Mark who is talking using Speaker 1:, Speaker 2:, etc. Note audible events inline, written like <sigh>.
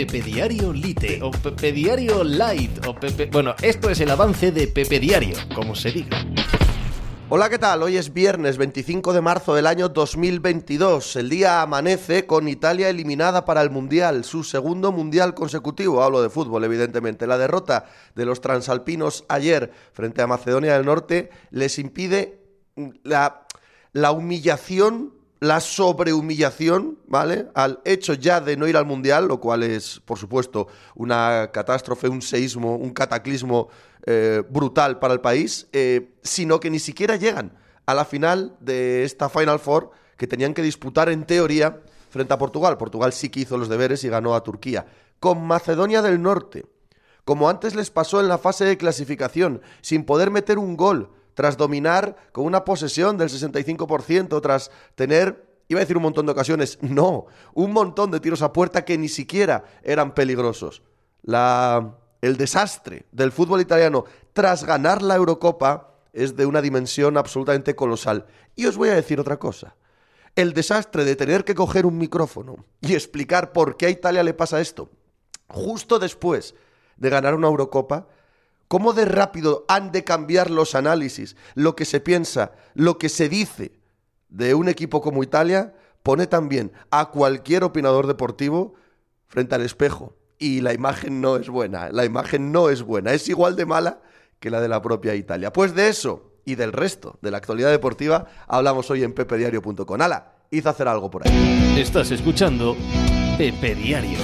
Speaker 1: Pepe Diario Lite o Pepe Diario Light o Pepe... Bueno, esto es el avance de Pepe Diario, como se diga.
Speaker 2: Hola, ¿qué tal? Hoy es viernes 25 de marzo del año 2022. El día amanece con Italia eliminada para el Mundial, su segundo Mundial consecutivo. Hablo de fútbol, evidentemente. La derrota de los transalpinos ayer frente a Macedonia del Norte les impide la, la humillación la sobrehumillación, ¿vale? Al hecho ya de no ir al Mundial, lo cual es, por supuesto, una catástrofe, un seísmo, un cataclismo eh, brutal para el país, eh, sino que ni siquiera llegan a la final de esta Final Four que tenían que disputar en teoría frente a Portugal. Portugal sí que hizo los deberes y ganó a Turquía. Con Macedonia del Norte, como antes les pasó en la fase de clasificación, sin poder meter un gol tras dominar con una posesión del 65%, tras tener, iba a decir un montón de ocasiones, <laughs> no, un montón de tiros a puerta que ni siquiera eran peligrosos. La, el desastre del fútbol italiano tras ganar la Eurocopa es de una dimensión absolutamente colosal. Y os voy a decir otra cosa. El desastre de tener que coger un micrófono y explicar por qué a Italia le pasa esto, justo después de ganar una Eurocopa, cómo de rápido han de cambiar los análisis, lo que se piensa, lo que se dice de un equipo como Italia, pone también a cualquier opinador deportivo frente al espejo. Y la imagen no es buena, la imagen no es buena, es igual de mala que la de la propia Italia. Pues de eso y del resto de la actualidad deportiva hablamos hoy en pepediario.com. Ala, hizo hacer algo por ahí.
Speaker 1: Estás escuchando Pepe Diario.